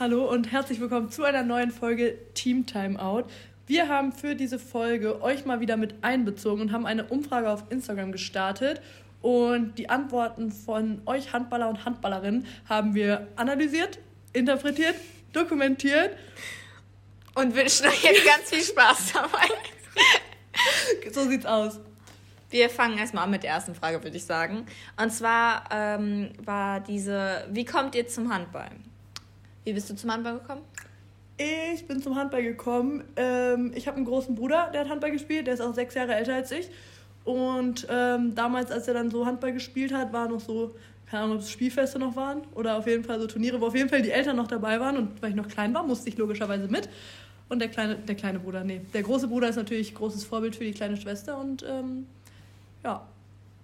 Hallo und herzlich willkommen zu einer neuen Folge Team Timeout. Wir haben für diese Folge euch mal wieder mit einbezogen und haben eine Umfrage auf Instagram gestartet. Und die Antworten von euch Handballer und Handballerinnen haben wir analysiert, interpretiert, dokumentiert. Und wünschen euch jetzt ganz viel Spaß dabei. so sieht's aus. Wir fangen erstmal an mit der ersten Frage, würde ich sagen. Und zwar ähm, war diese, wie kommt ihr zum Handball? Wie bist du zum Handball gekommen? Ich bin zum Handball gekommen. Ähm, ich habe einen großen Bruder, der hat Handball gespielt. Der ist auch sechs Jahre älter als ich. Und ähm, damals, als er dann so Handball gespielt hat, war noch so, keine Ahnung, ob es Spielfeste noch waren oder auf jeden Fall so Turniere, wo auf jeden Fall die Eltern noch dabei waren. Und weil ich noch klein war, musste ich logischerweise mit. Und der kleine, der kleine Bruder, nee. Der große Bruder ist natürlich großes Vorbild für die kleine Schwester. Und ähm, ja,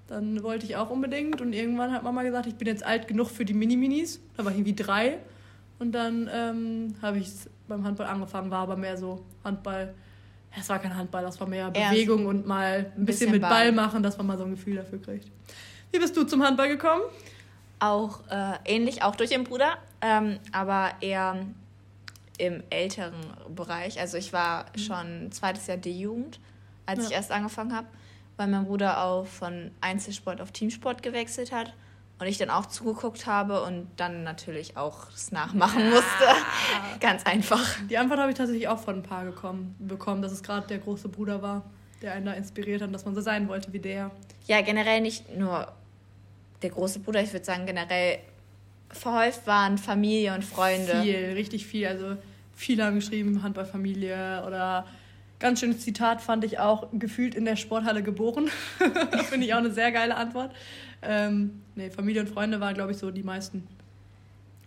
dann wollte ich auch unbedingt. Und irgendwann hat Mama gesagt, ich bin jetzt alt genug für die Mini-Minis. Da war ich irgendwie drei. Und dann ähm, habe ich beim Handball angefangen, war aber mehr so Handball. Es war kein Handball, das war mehr Bewegung und mal ein bisschen, bisschen mit Ball. Ball. machen, dass man mal so ein Gefühl dafür kriegt. Wie bist du zum Handball gekommen? Auch äh, ähnlich, auch durch den Bruder, ähm, aber eher im älteren Bereich. Also ich war mhm. schon zweites Jahr D-Jugend, als ja. ich erst angefangen habe, weil mein Bruder auch von Einzelsport auf Teamsport gewechselt hat und ich dann auch zugeguckt habe und dann natürlich auch das nachmachen musste. Ganz einfach. Die Antwort habe ich tatsächlich auch von ein paar gekommen, bekommen, dass es gerade der große Bruder war, der einen da inspiriert hat, dass man so sein wollte wie der. Ja, generell nicht nur der große Bruder, ich würde sagen generell verhäuft waren Familie und Freunde. Viel, richtig viel. Also viele haben geschrieben, Handballfamilie oder ganz schönes Zitat fand ich auch, gefühlt in der Sporthalle geboren. Finde ich auch eine sehr geile Antwort. Ähm, nee, Familie und Freunde waren, glaube ich, so die meisten.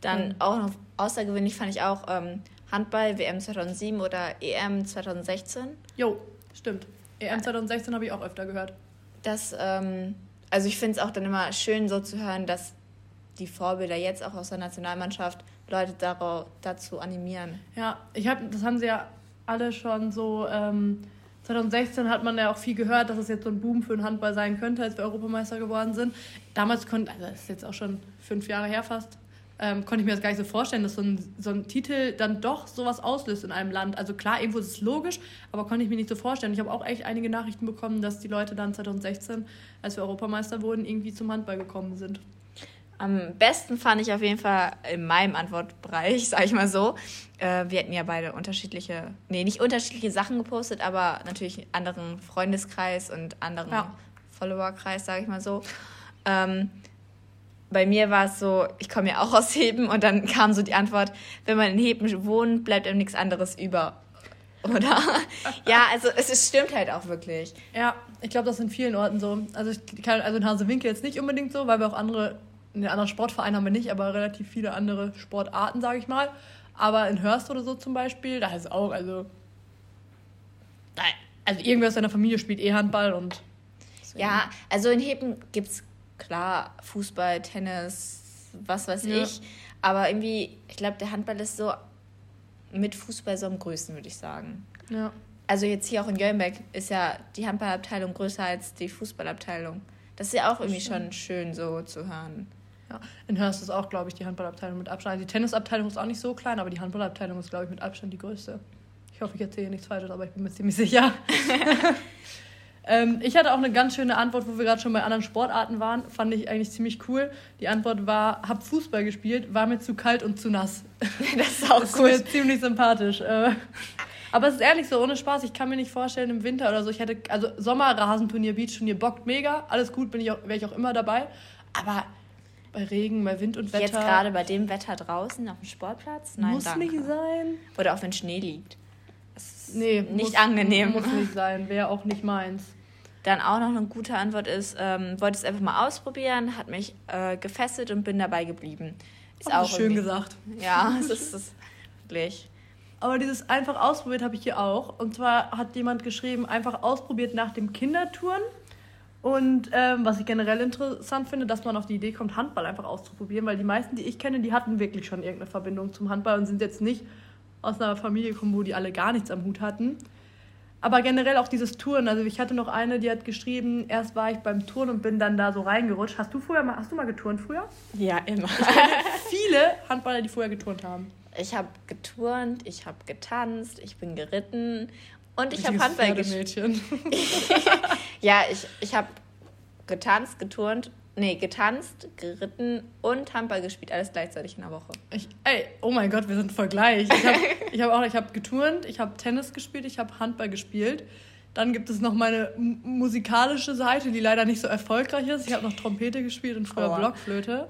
Dann auch noch außergewöhnlich fand ich auch ähm, Handball WM 2007 oder EM 2016. Jo, stimmt. EM 2016 habe ich auch öfter gehört. Das, ähm, also ich finde es auch dann immer schön so zu hören, dass die Vorbilder jetzt auch aus der Nationalmannschaft Leute darauf, dazu animieren. Ja, ich habe, das haben sie ja alle schon so ähm, 2016 hat man ja auch viel gehört, dass es jetzt so ein Boom für den Handball sein könnte, als wir Europameister geworden sind. Damals konnte, also das ist jetzt auch schon fünf Jahre her fast, ähm, konnte ich mir das gar nicht so vorstellen, dass so ein, so ein Titel dann doch sowas auslöst in einem Land. Also klar, irgendwo ist es logisch, aber konnte ich mir nicht so vorstellen. Ich habe auch echt einige Nachrichten bekommen, dass die Leute dann 2016, als wir Europameister wurden, irgendwie zum Handball gekommen sind. Am besten fand ich auf jeden Fall in meinem Antwortbereich, sag ich mal so. Äh, wir hatten ja beide unterschiedliche, nee, nicht unterschiedliche Sachen gepostet, aber natürlich einen anderen Freundeskreis und anderen ja. Followerkreis, sag ich mal so. Ähm, bei mir war es so, ich komme ja auch aus Heben und dann kam so die Antwort, wenn man in Heben wohnt, bleibt einem nichts anderes über. Oder? ja, also es, es stimmt halt auch wirklich. Ja, ich glaube, das ist in vielen Orten so. Also, ich kann, also in Hasewinkel jetzt nicht unbedingt so, weil wir auch andere in den anderen Sportvereinen haben wir nicht, aber relativ viele andere Sportarten, sage ich mal. Aber in Hörst oder so zum Beispiel, da ist es auch, also. Also irgendwer aus deiner Familie spielt eh Handball und. Deswegen. Ja, also in Heben gibt es klar Fußball, Tennis, was weiß ja. ich. Aber irgendwie, ich glaube, der Handball ist so mit Fußball so am größten, würde ich sagen. Ja. Also jetzt hier auch in Jöllenberg ist ja die Handballabteilung größer als die Fußballabteilung. Das ist ja auch irgendwie schon schön so zu hören. Ja, in Hörst ist auch, glaube ich, die Handballabteilung mit Abstand. Also die Tennisabteilung ist auch nicht so klein, aber die Handballabteilung ist, glaube ich, mit Abstand die größte. Ich hoffe, ich erzähle nichts Falsches, aber ich bin mir ziemlich sicher. ähm, ich hatte auch eine ganz schöne Antwort, wo wir gerade schon bei anderen Sportarten waren. Fand ich eigentlich ziemlich cool. Die Antwort war: Hab Fußball gespielt, war mir zu kalt und zu nass. das ist auch das cool. Ist mir ziemlich sympathisch. Äh, aber es ist ehrlich so, ohne Spaß, ich kann mir nicht vorstellen, im Winter oder so, ich hätte, also Sommerrasenturnier, Beachturnier bockt mega, alles gut, bin ich auch, wäre ich auch immer dabei. Aber bei Regen, bei Wind und Wetter. Jetzt gerade bei dem Wetter draußen auf dem Sportplatz? Nein, muss danke. nicht sein. Oder auch wenn Schnee liegt. Das nee, nicht muss, angenehm. Muss nicht sein, wäre auch nicht meins. Dann auch noch eine gute Antwort ist, ähm, wollte es einfach mal ausprobieren, hat mich äh, gefesselt und bin dabei geblieben. Ist auch schön gesagt. Ja, es ist es wirklich. Aber dieses einfach ausprobiert habe ich hier auch. Und zwar hat jemand geschrieben, einfach ausprobiert nach dem Kindertouren und ähm, was ich generell interessant finde, dass man auf die Idee kommt, Handball einfach auszuprobieren, weil die meisten, die ich kenne, die hatten wirklich schon irgendeine Verbindung zum Handball und sind jetzt nicht aus einer Familie gekommen, wo die alle gar nichts am Hut hatten. Aber generell auch dieses Touren. Also ich hatte noch eine, die hat geschrieben, erst war ich beim Touren und bin dann da so reingerutscht. Hast du früher mal, hast du mal geturnt früher? Ja, immer. Ich kenne viele Handballer, die vorher geturnt haben. Ich habe geturnt, ich habe getanzt, ich bin geritten und ich habe Handball gespielt. ja, ich, ich habe getanzt, geturnt, nee, getanzt, geritten und Handball gespielt, alles gleichzeitig in der Woche. Ich, ey, oh mein Gott, wir sind voll gleich. Ich habe ich hab auch, ich habe geturnt, ich habe Tennis gespielt, ich habe Handball gespielt. Dann gibt es noch meine musikalische Seite, die leider nicht so erfolgreich ist. Ich habe noch Trompete gespielt und früher oh. Blockflöte.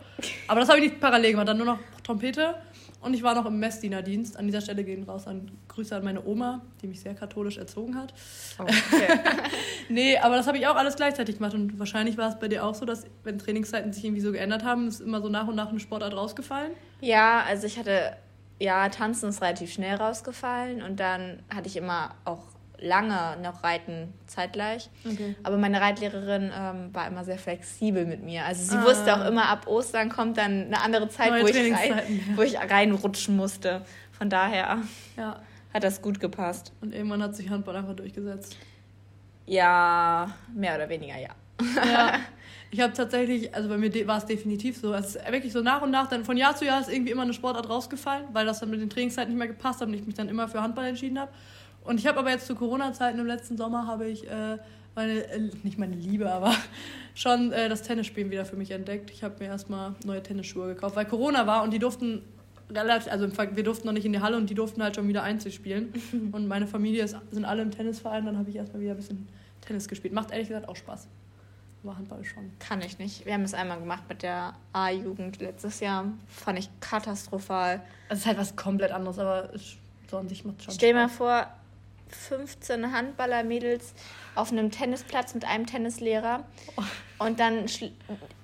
Aber das habe ich nicht parallel gemacht, dann nur noch Trompete. Und ich war noch im Messdienerdienst. An dieser Stelle gehen raus an Grüße an meine Oma, die mich sehr katholisch erzogen hat. Okay. nee, aber das habe ich auch alles gleichzeitig gemacht. Und wahrscheinlich war es bei dir auch so, dass wenn Trainingszeiten sich irgendwie so geändert haben, ist immer so nach und nach eine Sportart rausgefallen? Ja, also ich hatte, ja, Tanzen ist relativ schnell rausgefallen. Und dann hatte ich immer auch lange noch reiten zeitgleich. Okay. Aber meine Reitlehrerin ähm, war immer sehr flexibel mit mir. Also sie ah. wusste auch immer, ab Ostern kommt dann eine andere Zeit, wo ich, rein, wo ich reinrutschen musste. Von daher ja. hat das gut gepasst. Und irgendwann hat sich Handball einfach durchgesetzt. Ja, mehr oder weniger, ja. Ja. Ich habe tatsächlich, also bei mir war es definitiv so, es ist wirklich so nach und nach, dann von Jahr zu Jahr ist irgendwie immer eine Sportart rausgefallen, weil das dann mit den Trainingszeiten nicht mehr gepasst hat und ich mich dann immer für Handball entschieden habe. Und ich habe aber jetzt zu Corona-Zeiten im letzten Sommer habe ich äh, meine, äh, nicht meine Liebe, aber schon äh, das Tennisspielen wieder für mich entdeckt. Ich habe mir erstmal neue Tennisschuhe gekauft, weil Corona war und die durften relativ, also wir durften noch nicht in die Halle und die durften halt schon wieder Einzel spielen. und meine Familie ist, sind alle im Tennisverein, dann habe ich erstmal wieder ein bisschen Tennis gespielt. Macht ehrlich gesagt auch Spaß. Aber Handball schon. Kann ich nicht. Wir haben es einmal gemacht mit der A-Jugend letztes Jahr. Fand ich katastrophal. Es ist halt was komplett anderes, aber so an sich macht schon Stell dir mal vor, 15 Handballer-Mädels auf einem Tennisplatz mit einem Tennislehrer. Und dann,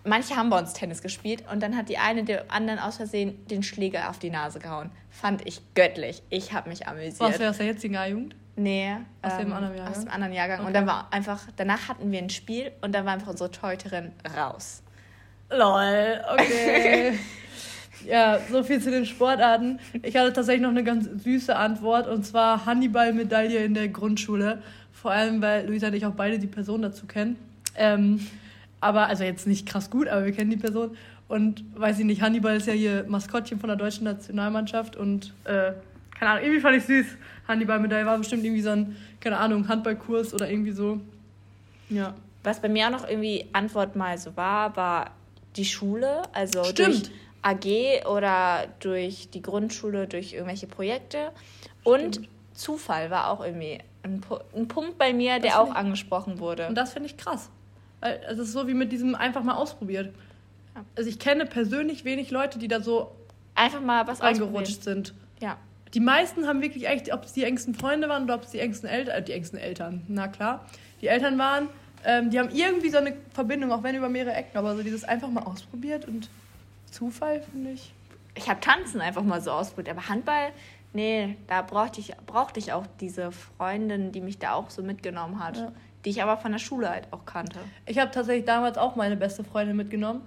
manche haben bei uns Tennis gespielt und dann hat die eine der anderen aus Versehen den Schläger auf die Nase gehauen. Fand ich göttlich. Ich habe mich amüsiert. Warst du aus der jetzigen A-Jugend? Nee. Aus ähm, dem anderen Jahrgang? Aus dem anderen Jahrgang. Okay. Und dann war einfach, danach hatten wir ein Spiel und dann war einfach unsere Torhüterin raus. Lol, okay. Ja, so viel zu den Sportarten. Ich hatte tatsächlich noch eine ganz süße Antwort und zwar Hannibal-Medaille in der Grundschule. Vor allem, weil Luisa und ich auch beide die Person dazu kennen. Ähm, aber, also jetzt nicht krass gut, aber wir kennen die Person. Und weiß ich nicht, Hannibal ist ja hier Maskottchen von der deutschen Nationalmannschaft und äh, keine Ahnung, irgendwie fand ich süß. Hannibal-Medaille war bestimmt irgendwie so ein, keine Ahnung, Handballkurs oder irgendwie so. Ja. Was bei mir auch noch irgendwie Antwort mal so war, war die Schule. Also Stimmt. Durch, AG oder durch die Grundschule, durch irgendwelche Projekte. Und Stimmt. Zufall war auch irgendwie ein, ein Punkt bei mir, das der auch ich, angesprochen wurde. Und das finde ich krass. Weil es ist so wie mit diesem einfach mal ausprobiert. Ja. Also ich kenne persönlich wenig Leute, die da so einfach mal was eingerutscht sind. Ja. Die meisten haben wirklich echt, ob es die engsten Freunde waren oder ob es die engsten Eltern, äh, die engsten Eltern, na klar, die Eltern waren, ähm, die haben irgendwie so eine Verbindung, auch wenn über mehrere Ecken, aber so dieses einfach mal ausprobiert und Zufall, finde ich. Ich habe Tanzen einfach mal so ausprobiert, aber Handball, nee, da brauchte ich, brauchte ich auch diese Freundin, die mich da auch so mitgenommen hat, ja. die ich aber von der Schule halt auch kannte. Ich habe tatsächlich damals auch meine beste Freundin mitgenommen.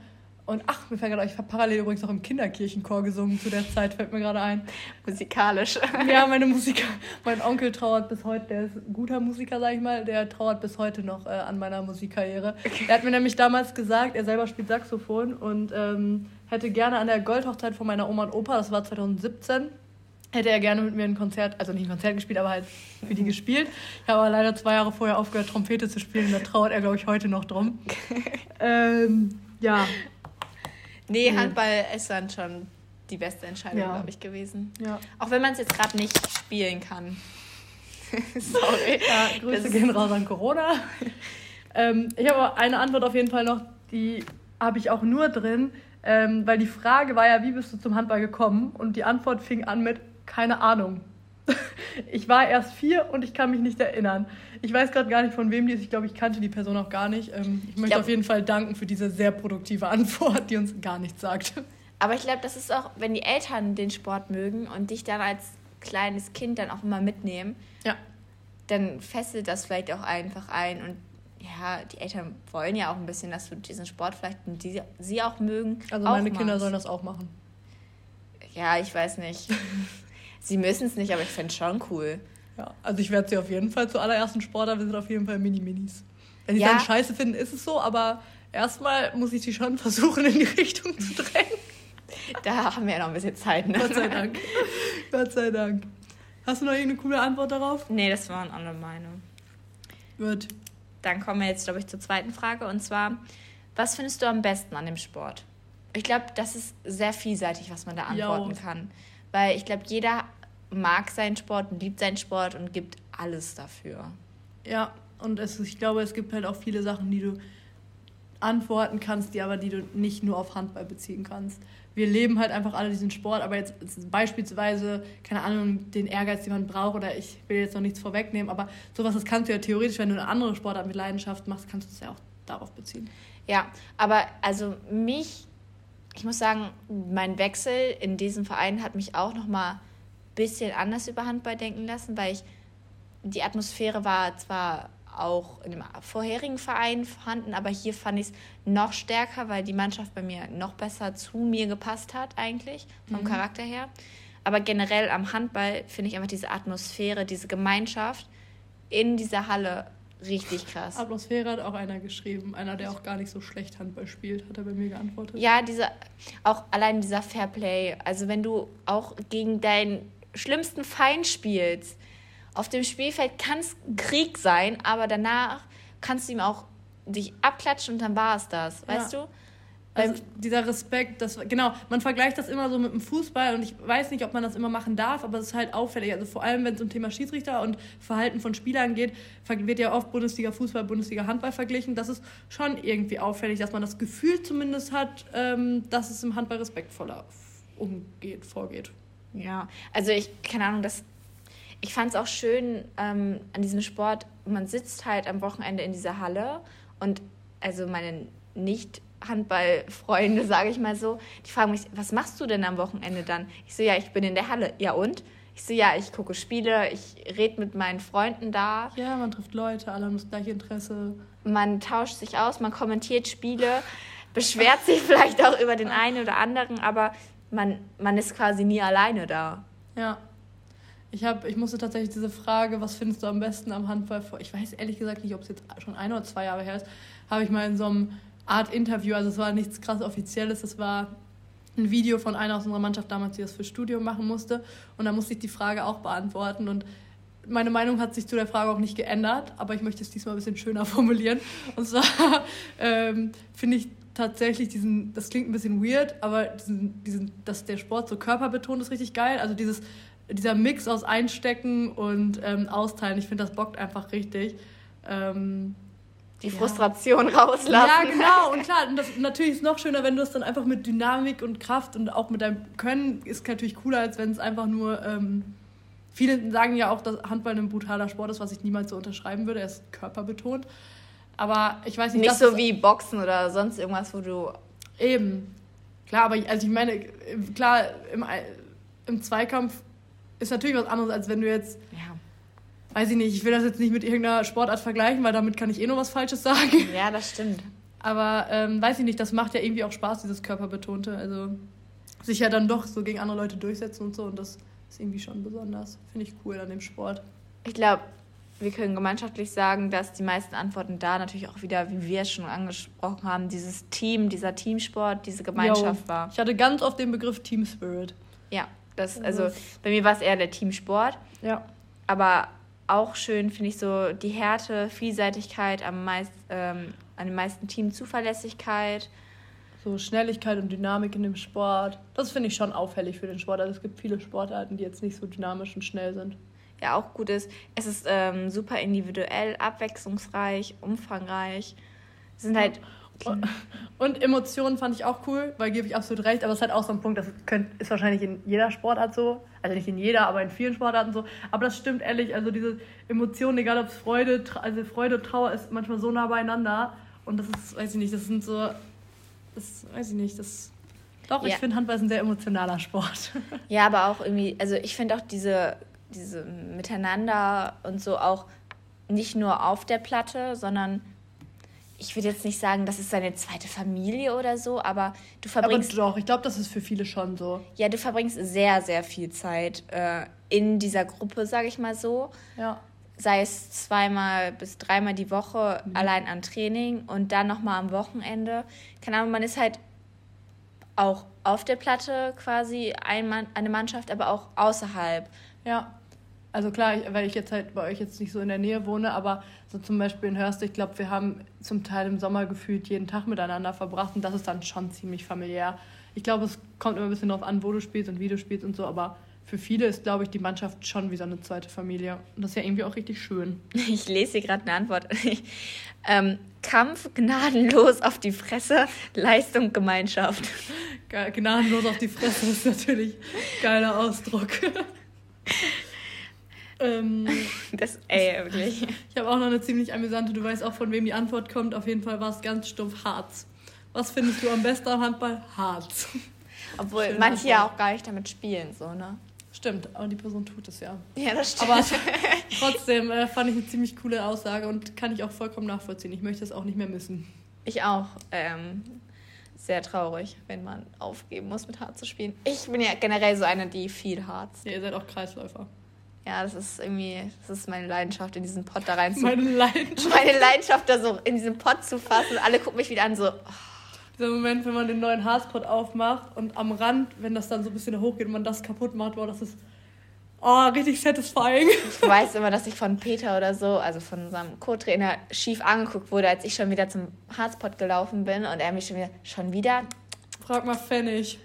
Und ach, mir fällt gerade, ich habe parallel übrigens auch im Kinderkirchenchor gesungen zu der Zeit, fällt mir gerade ein. Musikalisch. Ja, meine Musiker, mein Onkel trauert bis heute, der ist ein guter Musiker, sag ich mal, der trauert bis heute noch äh, an meiner Musikkarriere. Okay. Er hat mir nämlich damals gesagt, er selber spielt Saxophon und ähm, hätte gerne an der Goldhochzeit von meiner Oma und Opa, das war 2017, hätte er gerne mit mir ein Konzert, also nicht ein Konzert gespielt, aber halt für die gespielt. Ich habe aber leider zwei Jahre vorher aufgehört, Trompete zu spielen. Da trauert er, glaube ich, heute noch drum. ähm, ja. Nee, Handball ist dann schon die beste Entscheidung, ja. glaube ich, gewesen. Ja. Auch wenn man es jetzt gerade nicht spielen kann. Sorry. Ja, Grüße das gehen raus an Corona. ähm, ich habe eine Antwort auf jeden Fall noch, die habe ich auch nur drin. Ähm, weil die Frage war ja, wie bist du zum Handball gekommen? Und die Antwort fing an mit, keine Ahnung. ich war erst vier und ich kann mich nicht erinnern. Ich weiß gerade gar nicht, von wem die ist. Ich glaube, ich kannte die Person auch gar nicht. Ähm, ich möchte ich auf jeden Fall danken für diese sehr produktive Antwort, die uns gar nichts sagt. Aber ich glaube, das ist auch, wenn die Eltern den Sport mögen und dich dann als kleines Kind dann auch immer mitnehmen, ja. dann fesselt das vielleicht auch einfach ein und ja, die Eltern wollen ja auch ein bisschen, dass du diesen Sport vielleicht die, sie auch mögen. Also meine machst. Kinder sollen das auch machen. Ja, ich weiß nicht. sie müssen es nicht, aber ich fände es schon cool. Ja, also ich werde sie auf jeden Fall zu allerersten Sportler, wir sind auf jeden Fall Mini-Minis. Wenn die ja. dann scheiße finden, ist es so, aber erstmal muss ich sie schon versuchen, in die Richtung zu drängen. Da haben wir ja noch ein bisschen Zeit, ne? Gott sei Dank. Gott sei Dank. Hast du noch irgendeine coole Antwort darauf? Nee, das waren alle meine. Gut. Dann kommen wir jetzt, glaube ich, zur zweiten Frage. Und zwar, was findest du am besten an dem Sport? Ich glaube, das ist sehr vielseitig, was man da antworten jo. kann. Weil ich glaube, jeder mag seinen Sport und liebt seinen Sport und gibt alles dafür. Ja, und es, ich glaube, es gibt halt auch viele Sachen, die du antworten kannst, die aber die du nicht nur auf Handball beziehen kannst. Wir leben halt einfach alle diesen Sport, aber jetzt beispielsweise, keine Ahnung, den Ehrgeiz, den man braucht, oder ich will jetzt noch nichts vorwegnehmen, aber sowas, das kannst du ja theoretisch, wenn du eine andere Sportart mit Leidenschaft machst, kannst du es ja auch darauf beziehen. Ja, aber also mich, ich muss sagen, mein Wechsel in diesem Verein hat mich auch nochmal ein bisschen anders über Handball denken lassen, weil ich, die Atmosphäre war zwar auch in dem vorherigen Verein vorhanden, aber hier fand ich es noch stärker, weil die Mannschaft bei mir noch besser zu mir gepasst hat, eigentlich, vom mhm. Charakter her. Aber generell am Handball finde ich einfach diese Atmosphäre, diese Gemeinschaft in dieser Halle richtig krass. Atmosphäre hat auch einer geschrieben, einer, der auch gar nicht so schlecht Handball spielt, hat er bei mir geantwortet. Ja, diese, auch allein dieser Fairplay. Also wenn du auch gegen deinen schlimmsten Feind spielst, auf dem Spielfeld kann es Krieg sein, aber danach kannst du ihm auch dich abklatschen und dann war es das, weißt ja. du? Also dieser Respekt, das genau, man vergleicht das immer so mit dem Fußball und ich weiß nicht, ob man das immer machen darf, aber es ist halt auffällig. Also vor allem, wenn es um Thema Schiedsrichter und Verhalten von Spielern geht, wird ja oft Bundesliga Fußball, Bundesliga Handball verglichen. Das ist schon irgendwie auffällig, dass man das Gefühl zumindest hat, ähm, dass es im Handball respektvoller umgeht, vorgeht. Ja, also ich, keine Ahnung, das ich fand es auch schön ähm, an diesem Sport, man sitzt halt am Wochenende in dieser Halle und also meine nicht Handballfreunde, sage ich mal so, die fragen mich, was machst du denn am Wochenende dann? Ich so, ja, ich bin in der Halle. Ja und? Ich so, ja, ich gucke Spiele, ich rede mit meinen Freunden da. Ja, man trifft Leute, alle haben das gleiche Interesse. Man tauscht sich aus, man kommentiert Spiele, beschwert sich vielleicht auch über den einen oder anderen, aber man, man ist quasi nie alleine da. Ja. Ich, hab, ich musste tatsächlich diese Frage, was findest du am besten am Handball vor? Ich weiß ehrlich gesagt nicht, ob es jetzt schon ein oder zwei Jahre her ist. Habe ich mal in so einem Art Interview, also es war nichts krass Offizielles, es war ein Video von einer aus unserer Mannschaft damals, die das für Studium machen musste. Und da musste ich die Frage auch beantworten. Und meine Meinung hat sich zu der Frage auch nicht geändert, aber ich möchte es diesmal ein bisschen schöner formulieren. Und zwar ähm, finde ich tatsächlich diesen, das klingt ein bisschen weird, aber diesen, diesen, dass der Sport so körperbetont ist richtig geil. Also dieses dieser Mix aus Einstecken und ähm, Austeilen, ich finde, das bockt einfach richtig. Ähm, die Frustration ja. rauslassen. Ja, genau. Und klar, und das, natürlich ist es noch schöner, wenn du es dann einfach mit Dynamik und Kraft und auch mit deinem Können ist natürlich cooler, als wenn es einfach nur. Ähm, viele sagen ja auch, dass Handball ein brutaler Sport ist, was ich niemals so unterschreiben würde. Er ist körperbetont. Aber ich weiß nicht. Nicht so wie Boxen oder sonst irgendwas, wo du. Eben. Klar, aber also ich meine, klar, im, im Zweikampf ist natürlich was anderes, als wenn du jetzt. Ja. Weiß ich nicht, ich will das jetzt nicht mit irgendeiner Sportart vergleichen, weil damit kann ich eh nur was Falsches sagen. Ja, das stimmt. Aber ähm, weiß ich nicht, das macht ja irgendwie auch Spaß, dieses Körperbetonte. Also sich ja dann doch so gegen andere Leute durchsetzen und so. Und das ist irgendwie schon besonders. Finde ich cool an dem Sport. Ich glaube, wir können gemeinschaftlich sagen, dass die meisten Antworten da natürlich auch wieder, wie wir es schon angesprochen haben, dieses Team, dieser Teamsport, diese Gemeinschaft jo. war. Ich hatte ganz oft den Begriff Team Spirit. Ja, das, also bei mir war es eher der Teamsport. Ja. Aber auch schön finde ich so die Härte, Vielseitigkeit, am meist, ähm, an den meisten Team Zuverlässigkeit. So Schnelligkeit und Dynamik in dem Sport. Das finde ich schon auffällig für den Sport. Also es gibt viele Sportarten, die jetzt nicht so dynamisch und schnell sind. Ja, auch gut ist. Es ist ähm, super individuell, abwechslungsreich, umfangreich. Es sind halt und Emotionen fand ich auch cool, weil gebe ich absolut recht, aber es ist halt auch so ein Punkt, das könnt, ist wahrscheinlich in jeder Sportart so. Also nicht in jeder, aber in vielen Sportarten so. Aber das stimmt ehrlich, also diese Emotionen, egal ob es Freude, also Freude und Trauer ist manchmal so nah beieinander. Und das ist, weiß ich nicht, das sind so, das weiß ich nicht, das. Doch, ja. ich finde Handball ist ein sehr emotionaler Sport. Ja, aber auch irgendwie, also ich finde auch diese, diese Miteinander und so auch nicht nur auf der Platte, sondern ich würde jetzt nicht sagen, das ist seine zweite Familie oder so, aber du verbringst. Aber doch, ich glaube, das ist für viele schon so. Ja, du verbringst sehr, sehr viel Zeit äh, in dieser Gruppe, sage ich mal so. Ja. Sei es zweimal bis dreimal die Woche mhm. allein an Training und dann nochmal am Wochenende. Keine Ahnung, man ist halt auch auf der Platte quasi ein Mann, eine Mannschaft, aber auch außerhalb. Ja. Also klar, ich, weil ich jetzt halt bei euch jetzt nicht so in der Nähe wohne, aber so zum Beispiel in Hörst, ich glaube, wir haben zum Teil im Sommer gefühlt jeden Tag miteinander verbracht und das ist dann schon ziemlich familiär. Ich glaube, es kommt immer ein bisschen darauf an, wo du spielst und wie du spielst und so, aber für viele ist, glaube ich, die Mannschaft schon wie so eine zweite Familie. Und das ist ja irgendwie auch richtig schön. Ich lese hier gerade eine Antwort. ähm, Kampf gnadenlos auf die Fresse, Leistung Gemeinschaft. Gnadenlos auf die Fresse ist natürlich ein geiler Ausdruck. ähm, das, ey, wirklich. Ich habe auch noch eine ziemlich amüsante, du weißt auch, von wem die Antwort kommt. Auf jeden Fall war es ganz stumpf Harz. Was findest du am besten am Handball? Harz. Obwohl Schön manche ja auch gar nicht damit spielen, so, ne? Stimmt, aber die Person tut es ja. Ja, das stimmt. Aber trotzdem äh, fand ich eine ziemlich coole Aussage und kann ich auch vollkommen nachvollziehen. Ich möchte es auch nicht mehr missen. Ich auch. Ähm, sehr traurig, wenn man aufgeben muss, mit Hart zu spielen. Ich bin ja generell so eine, die viel hart. Ja, ihr seid auch Kreisläufer. Ja, das ist irgendwie, das ist meine Leidenschaft, in diesen Pott da rein zu. Meine Leidenschaft. Meine Leidenschaft, da so in diesen Pott zu fassen. Alle gucken mich wieder an, so. Oh. Dieser Moment, wenn man den neuen Harzpott aufmacht und am Rand, wenn das dann so ein bisschen hochgeht und man das kaputt macht, boah, das ist oh, richtig satisfying. Ich weiß immer, dass ich von Peter oder so, also von unserem Co-Trainer, schief angeguckt wurde, als ich schon wieder zum Harzpott gelaufen bin und er mich schon wieder, schon wieder? Frag mal Pfennig,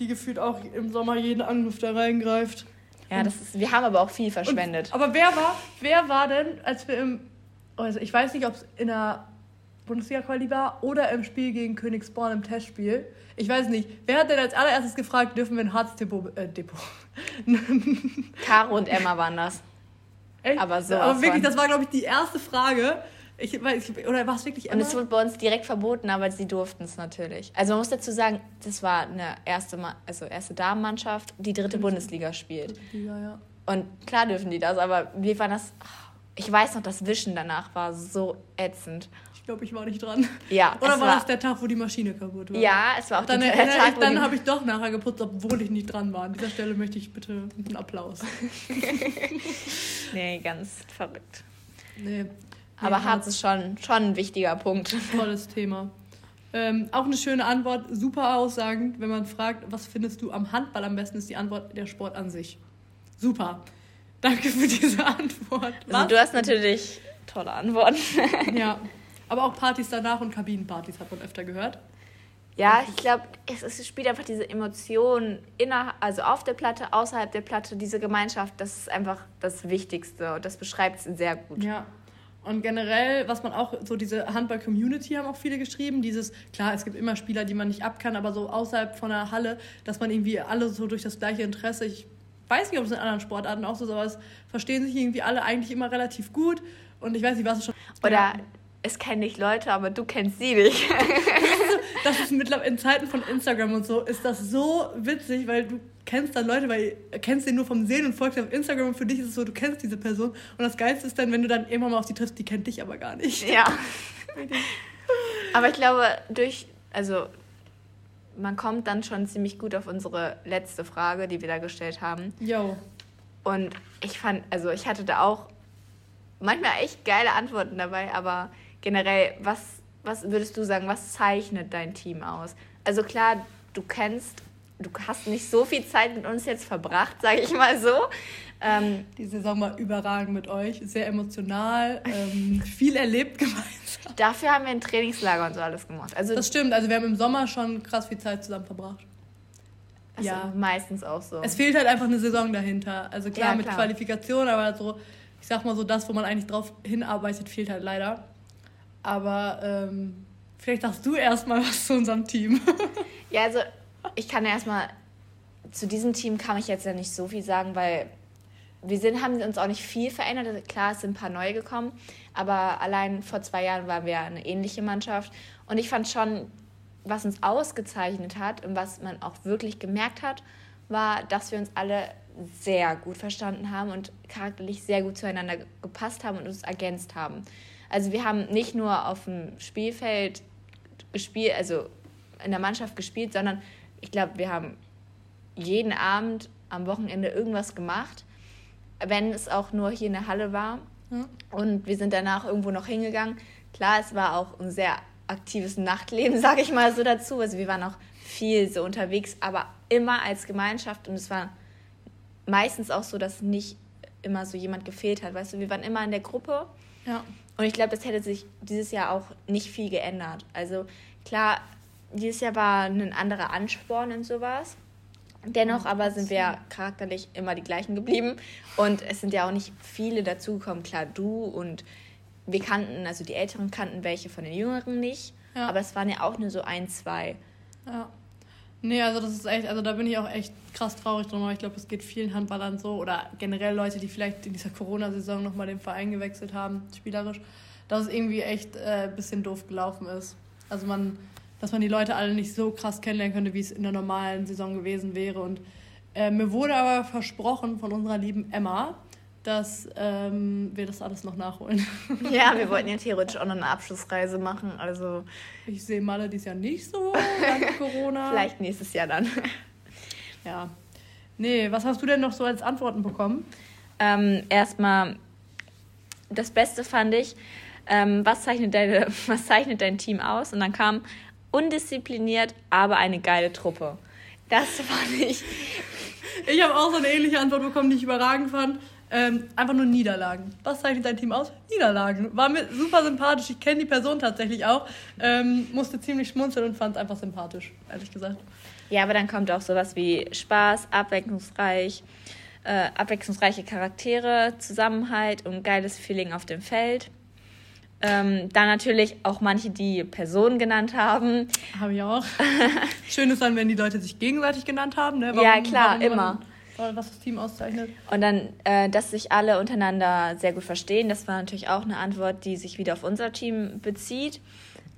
die gefühlt auch im Sommer jeden Angriff da reingreift. Ja, das ist, wir haben aber auch viel verschwendet. Und, aber wer war, wer war denn, als wir im, also ich weiß nicht, ob es in der Bundesliga-Quali war oder im Spiel gegen Königsborn im Testspiel. Ich weiß nicht. Wer hat denn als allererstes gefragt, dürfen wir ein Harzdepot. Äh, Depot. Caro und Emma waren das. Echt? Aber so. Aber wirklich, das war, glaube ich, die erste Frage. Ich, weiß, oder war es wirklich Emma? Und es wurde bei uns direkt verboten, aber sie durften es natürlich. Also man muss dazu sagen, das war eine erste, also erste Damenmannschaft, die dritte Bundesliga spielt. Liga, ja. Und klar dürfen die das, aber wir waren das. Ich weiß noch, das Wischen danach war so ätzend glaube, ich war nicht dran. Ja. Oder war, war das der Tag, wo die Maschine kaputt war? Ja, es war auch dann, der Tag. Ich, dann habe ich doch nachher geputzt, obwohl ich nicht dran war. An dieser Stelle möchte ich bitte einen Applaus. nee, ganz verrückt. Nee. Aber nee, Harz ist schon, schon ein wichtiger Punkt. Tolles Thema. Ähm, auch eine schöne Antwort, super aussagend, wenn man fragt, was findest du am Handball am besten, ist die Antwort der Sport an sich. Super. Danke für diese Antwort. Also du hast natürlich tolle Antworten. ja. Aber auch Partys danach und Kabinenpartys hat man öfter gehört. Ja, ich glaube, es, es, spielt einfach diese Emotionen, inner, also auf der Platte, außerhalb der Platte, diese Gemeinschaft, das ist einfach das Wichtigste und das beschreibt es sehr gut. Ja. Und generell, was man auch, so diese Handball-Community haben auch viele geschrieben, dieses, klar, es gibt immer Spieler, die man nicht ab kann, aber so außerhalb von der Halle, dass man irgendwie alle so durch das gleiche Interesse, ich weiß nicht, ob es in anderen Sportarten auch so ist, aber es verstehen sich irgendwie alle eigentlich immer relativ gut. Und ich weiß nicht, was es schon. Oder es kennen dich Leute, aber du kennst sie nicht. das ist mittlerweile in Zeiten von Instagram und so, ist das so witzig, weil du kennst dann Leute, weil du kennst den nur vom Sehen und folgst auf Instagram und für dich ist es so, du kennst diese Person. Und das Geilste ist dann, wenn du dann irgendwann mal auf die triffst, die kennt dich aber gar nicht. Ja. aber ich glaube, durch, also man kommt dann schon ziemlich gut auf unsere letzte Frage, die wir da gestellt haben. Jo. Und ich fand, also ich hatte da auch manchmal echt geile Antworten dabei, aber generell, was, was würdest du sagen, was zeichnet dein Team aus? Also klar, du kennst, du hast nicht so viel Zeit mit uns jetzt verbracht, sage ich mal so. Ähm, die Saison war überragend mit euch, sehr emotional, ähm, viel erlebt gemeinsam. Dafür haben wir ein Trainingslager und so alles gemacht. Also, das stimmt, also wir haben im Sommer schon krass viel Zeit zusammen verbracht. Also ja, meistens auch so. Es fehlt halt einfach eine Saison dahinter. Also klar ja, mit Qualifikation, aber so, ich sag mal so, das, wo man eigentlich drauf hinarbeitet, fehlt halt leider. Aber ähm, vielleicht sagst du erstmal was zu unserem Team. ja, also ich kann erstmal, zu diesem Team kann ich jetzt ja nicht so viel sagen, weil wir sind, haben uns auch nicht viel verändert. Also klar, es sind ein paar neue gekommen, aber allein vor zwei Jahren waren wir eine ähnliche Mannschaft. Und ich fand schon, was uns ausgezeichnet hat und was man auch wirklich gemerkt hat, war, dass wir uns alle sehr gut verstanden haben und charakterlich sehr gut zueinander gepasst haben und uns ergänzt haben. Also wir haben nicht nur auf dem Spielfeld gespielt, also in der Mannschaft gespielt, sondern ich glaube, wir haben jeden Abend am Wochenende irgendwas gemacht, wenn es auch nur hier in der Halle war. Mhm. Und wir sind danach irgendwo noch hingegangen. Klar, es war auch ein sehr aktives Nachtleben, sage ich mal so dazu. Also wir waren auch viel so unterwegs, aber immer als Gemeinschaft und es war meistens auch so, dass nicht immer so jemand gefehlt hat. Weißt du, wir waren immer in der Gruppe. Ja. Und ich glaube, das hätte sich dieses Jahr auch nicht viel geändert. Also klar, dieses Jahr war ein anderer Ansporn und sowas. Dennoch aber sind wir charakterlich immer die gleichen geblieben. Und es sind ja auch nicht viele dazugekommen. Klar, du und wir kannten, also die Älteren kannten welche von den Jüngeren nicht. Ja. Aber es waren ja auch nur so ein, zwei. Ja. Nee, also das ist echt, also da bin ich auch echt krass traurig drum, aber ich glaube, es geht vielen Handballern so oder generell Leute, die vielleicht in dieser Corona-Saison nochmal den Verein gewechselt haben, spielerisch, dass es irgendwie echt äh, ein bisschen doof gelaufen ist. Also man, dass man die Leute alle nicht so krass kennenlernen könnte, wie es in der normalen Saison gewesen wäre. Und äh, mir wurde aber versprochen von unserer lieben Emma, dass ähm, wir das alles noch nachholen. Ja, wir wollten ja theoretisch auch noch eine Abschlussreise machen. Also ich sehe Malle dies Jahr nicht so dank Corona. Vielleicht nächstes Jahr dann. Ja. Nee, was hast du denn noch so als Antworten bekommen? Ähm, erstmal, das Beste fand ich, ähm, was, zeichnet deine, was zeichnet dein Team aus? Und dann kam undiszipliniert, aber eine geile Truppe. Das fand ich. Ich habe auch so eine ähnliche Antwort bekommen, die ich überragend fand. Ähm, einfach nur Niederlagen. Was zeichnet dein Team aus? Niederlagen. War mir super sympathisch. Ich kenne die Person tatsächlich auch. Ähm, musste ziemlich schmunzeln und fand es einfach sympathisch, ehrlich gesagt. Ja, aber dann kommt auch sowas wie Spaß, abwechslungsreich, äh, abwechslungsreiche Charaktere, Zusammenhalt und geiles Feeling auf dem Feld. Ähm, dann natürlich auch manche, die Personen genannt haben. Habe ich auch. Schön ist dann, wenn die Leute sich gegenseitig genannt haben. Ne? Warum, ja, klar, immer. Man, was das Team auszeichnet. Und dann, äh, dass sich alle untereinander sehr gut verstehen. Das war natürlich auch eine Antwort, die sich wieder auf unser Team bezieht.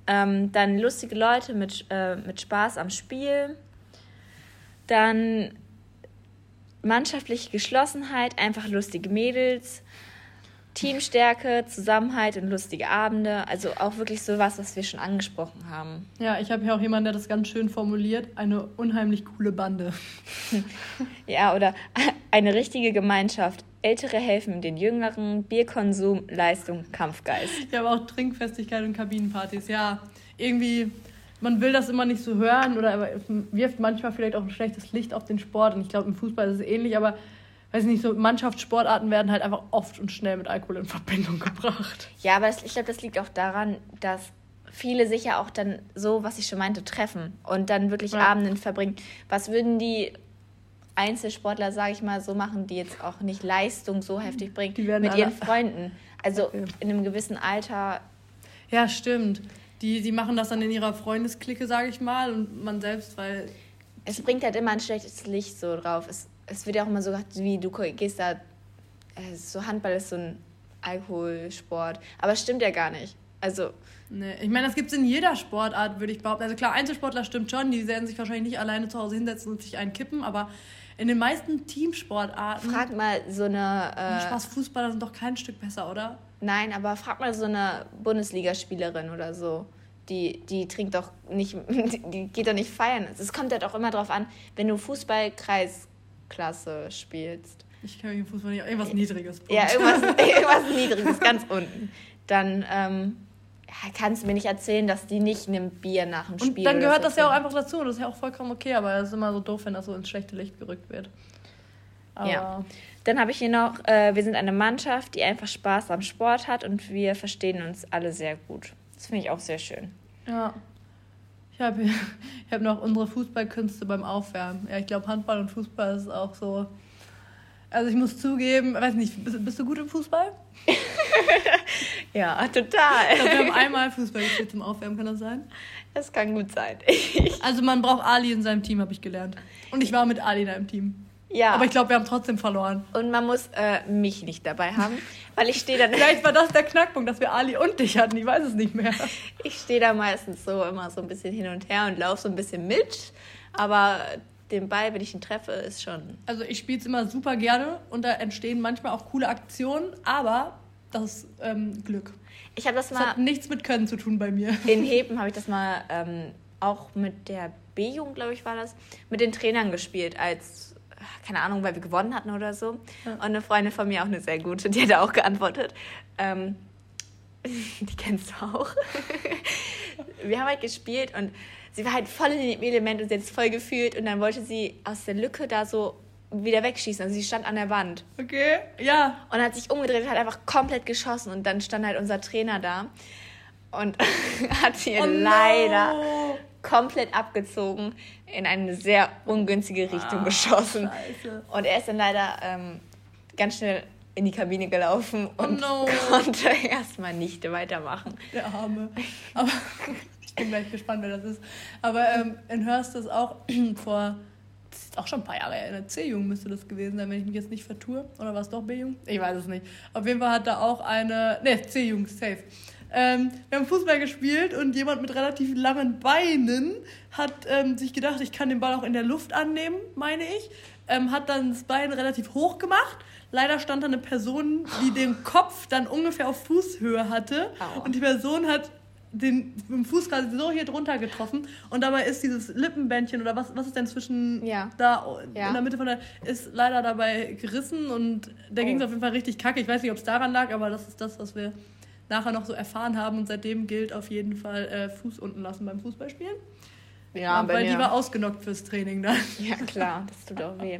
Ähm, dann lustige Leute mit, äh, mit Spaß am Spiel. Dann mannschaftliche Geschlossenheit, einfach lustige Mädels. Teamstärke, Zusammenhalt und lustige Abende. Also auch wirklich so was, was wir schon angesprochen haben. Ja, ich habe hier auch jemanden, der das ganz schön formuliert. Eine unheimlich coole Bande. ja, oder eine richtige Gemeinschaft. Ältere helfen den Jüngeren, Bierkonsum, Leistung, Kampfgeist. Ja, aber auch Trinkfestigkeit und Kabinenpartys. Ja, irgendwie, man will das immer nicht so hören oder wirft manchmal vielleicht auch ein schlechtes Licht auf den Sport. Und ich glaube, im Fußball ist es ähnlich, aber weiß nicht, so Mannschaftssportarten werden halt einfach oft und schnell mit Alkohol in Verbindung gebracht. Ja, aber ich glaube, das liegt auch daran, dass viele sich ja auch dann so, was ich schon meinte, treffen und dann wirklich ja. Abenden verbringen. Was würden die Einzelsportler, sage ich mal, so machen, die jetzt auch nicht Leistung so heftig bringen, mit ihren Freunden? Also okay. in einem gewissen Alter. Ja, stimmt. Die, die machen das dann in ihrer Freundesklicke, sage ich mal, und man selbst, weil. Es bringt halt immer ein schlechtes Licht so drauf. Es es wird ja auch immer so gesagt, wie du gehst da, äh, so Handball ist so ein Alkoholsport. Aber es stimmt ja gar nicht. Also. Nee, ich meine, das gibt es in jeder Sportart, würde ich behaupten. Also klar, Einzelsportler stimmt schon, die werden sich wahrscheinlich nicht alleine zu Hause hinsetzen und sich einen kippen, aber in den meisten Teamsportarten. Frag mal so eine. Äh, Spaß Fußballer sind doch kein Stück besser, oder? Nein, aber frag mal so eine Bundesligaspielerin oder so. Die, die trinkt doch nicht, die geht doch nicht feiern. Es kommt halt auch immer drauf an, wenn du Fußballkreis Klasse spielst. Ich kann mich im Fußball nicht. Irgendwas Niedriges. Punkt. Ja, irgendwas, irgendwas Niedriges, ganz unten. Dann ähm, kannst du mir nicht erzählen, dass die nicht nimmt Bier nach dem Spiel. Und dann gehört das ja auch einfach dazu. Das ist ja auch vollkommen okay, aber es ist immer so doof, wenn das so ins schlechte Licht gerückt wird. Aber ja. Dann habe ich hier noch, äh, wir sind eine Mannschaft, die einfach Spaß am Sport hat und wir verstehen uns alle sehr gut. Das finde ich auch sehr schön. Ja. Ich habe ich hab noch unsere Fußballkünste beim Aufwärmen. Ja, ich glaube, Handball und Fußball ist auch so. Also ich muss zugeben, weiß nicht, bist, bist du gut im Fußball? ja, total. Ich glaube, wir haben einmal Fußball gespielt zum Aufwärmen, kann das sein? Das kann gut sein. also man braucht Ali in seinem Team, habe ich gelernt. Und ich war mit Ali in einem Team. Ja. Aber ich glaube, wir haben trotzdem verloren. Und man muss äh, mich nicht dabei haben, weil ich stehe dann. Vielleicht war das der Knackpunkt, dass wir Ali und dich hatten. Ich weiß es nicht mehr. Ich stehe da meistens so immer so ein bisschen hin und her und laufe so ein bisschen mit. Aber den Ball, wenn ich ihn treffe, ist schon. Also ich spiele es immer super gerne und da entstehen manchmal auch coole Aktionen, aber das ist ähm, Glück. Ich habe das mal. Das hat nichts mit Können zu tun bei mir. In Heben habe ich das mal ähm, auch mit der B-Jugend, glaube ich, war das, mit den Trainern gespielt als keine Ahnung, weil wir gewonnen hatten oder so. Ja. Und eine Freundin von mir, auch eine sehr gute, die hat auch geantwortet. Ähm, die kennst du auch. wir haben halt gespielt und sie war halt voll in dem Element und sie hat es voll gefühlt und dann wollte sie aus der Lücke da so wieder wegschießen. Also sie stand an der Wand. Okay, ja. Und hat sich umgedreht und hat einfach komplett geschossen und dann stand halt unser Trainer da und hat sie oh leider no. Komplett abgezogen in eine sehr ungünstige Richtung ah, geschossen. Scheiße. Und er ist dann leider ähm, ganz schnell in die Kabine gelaufen oh und oh no. konnte erstmal nicht weitermachen. Der Arme. Aber ich bin gleich gespannt, wer das ist. Aber ähm, in Hörst ist auch vor, das ist auch schon ein paar Jahre in der C-Jugend müsste das gewesen sein, wenn ich mich jetzt nicht vertue. Oder war es doch B-Jugend? Ich weiß es nicht. Auf jeden Fall hat da auch eine, ne, C-Jugend, safe. Ähm, wir haben Fußball gespielt und jemand mit relativ langen Beinen hat ähm, sich gedacht, ich kann den Ball auch in der Luft annehmen, meine ich. Ähm, hat dann das Bein relativ hoch gemacht Leider stand da eine Person, die den Kopf dann ungefähr auf Fußhöhe hatte. Aua. Und die Person hat den dem Fuß quasi so hier drunter getroffen und dabei ist dieses Lippenbändchen oder was, was ist denn zwischen ja. da ja. in der Mitte von der ist leider dabei gerissen und da oh. ging es auf jeden Fall richtig kacke. Ich weiß nicht, ob es daran lag, aber das ist das, was wir nachher noch so erfahren haben und seitdem gilt auf jeden Fall äh, Fuß unten lassen beim Fußballspielen. Ja, weil die war ausgenockt fürs Training dann. Ja, klar, das tut auch weh.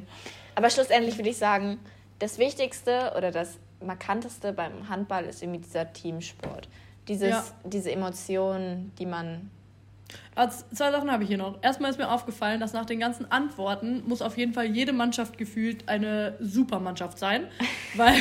Aber schlussendlich würde ich sagen, das Wichtigste oder das Markanteste beim Handball ist irgendwie dieser Teamsport. Dieses, ja. Diese Emotionen, die man. Also zwei Sachen habe ich hier noch. Erstmal ist mir aufgefallen, dass nach den ganzen Antworten muss auf jeden Fall jede Mannschaft gefühlt eine Supermannschaft sein. weil,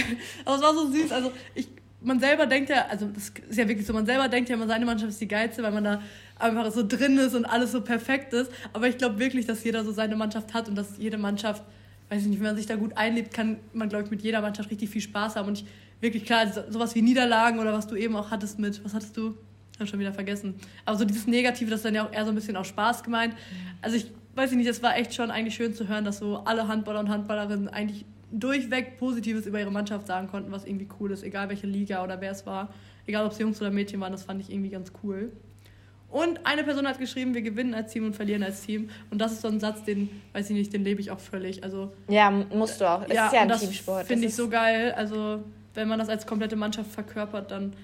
aber es war so süß. Also ich, man selber denkt ja, also das ist ja wirklich so, man selber denkt ja immer, seine Mannschaft ist die geilste, weil man da einfach so drin ist und alles so perfekt ist. Aber ich glaube wirklich, dass jeder so seine Mannschaft hat und dass jede Mannschaft weiß ich nicht, wenn man sich da gut einlebt, kann man, glaube ich, mit jeder Mannschaft richtig viel Spaß haben. Und ich, wirklich klar, sowas wie Niederlagen oder was du eben auch hattest mit, was hattest du? Ich habe schon wieder vergessen. Aber so dieses Negative, das ist dann ja auch eher so ein bisschen auch Spaß gemeint. Also ich weiß nicht, es war echt schon eigentlich schön zu hören, dass so alle Handballer und Handballerinnen eigentlich durchweg Positives über ihre Mannschaft sagen konnten, was irgendwie cool ist, egal welche Liga oder wer es war. Egal ob es Jungs oder Mädchen waren, das fand ich irgendwie ganz cool. Und eine Person hat geschrieben, wir gewinnen als Team und verlieren als Team. Und das ist so ein Satz, den, weiß ich nicht, den lebe ich auch völlig. Also, ja, musst du auch. Es ja, ist ja ein Teamsport. Finde ich so geil. Also, wenn man das als komplette Mannschaft verkörpert, dann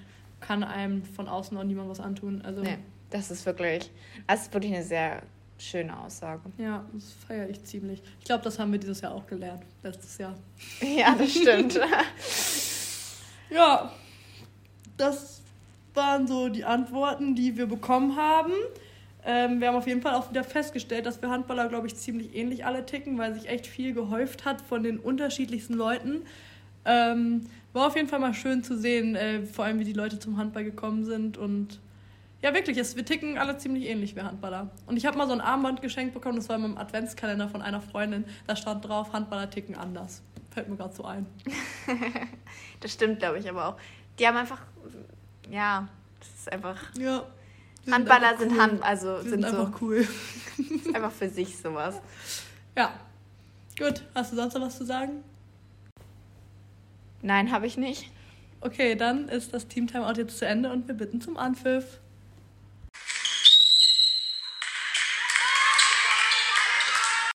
kann einem von außen auch niemand was antun. Also, nee, das ist wirklich, das ist wirklich eine sehr schöne Aussage. Ja, das feiere ich ziemlich. Ich glaube, das haben wir dieses Jahr auch gelernt, letztes Jahr. Ja, das stimmt. ja, das waren so die Antworten, die wir bekommen haben. Ähm, wir haben auf jeden Fall auch wieder festgestellt, dass wir Handballer, glaube ich, ziemlich ähnlich alle ticken, weil sich echt viel gehäuft hat von den unterschiedlichsten Leuten. Ähm, war auf jeden Fall mal schön zu sehen, äh, vor allem wie die Leute zum Handball gekommen sind. Und ja, wirklich, es, wir ticken alle ziemlich ähnlich, wir Handballer. Und ich habe mal so ein Armband geschenkt bekommen, das war in meinem Adventskalender von einer Freundin. Da stand drauf, Handballer ticken anders. Fällt mir gerade so ein. das stimmt, glaube ich, aber auch. Die haben einfach ja, das ist einfach. Ja. Handballer sind, cool. Hand, also sind, sind einfach so, cool. einfach für sich sowas. Ja. Gut, hast du sonst noch was zu sagen? Nein, habe ich nicht. Okay, dann ist das Team Timeout jetzt zu Ende und wir bitten zum Anpfiff.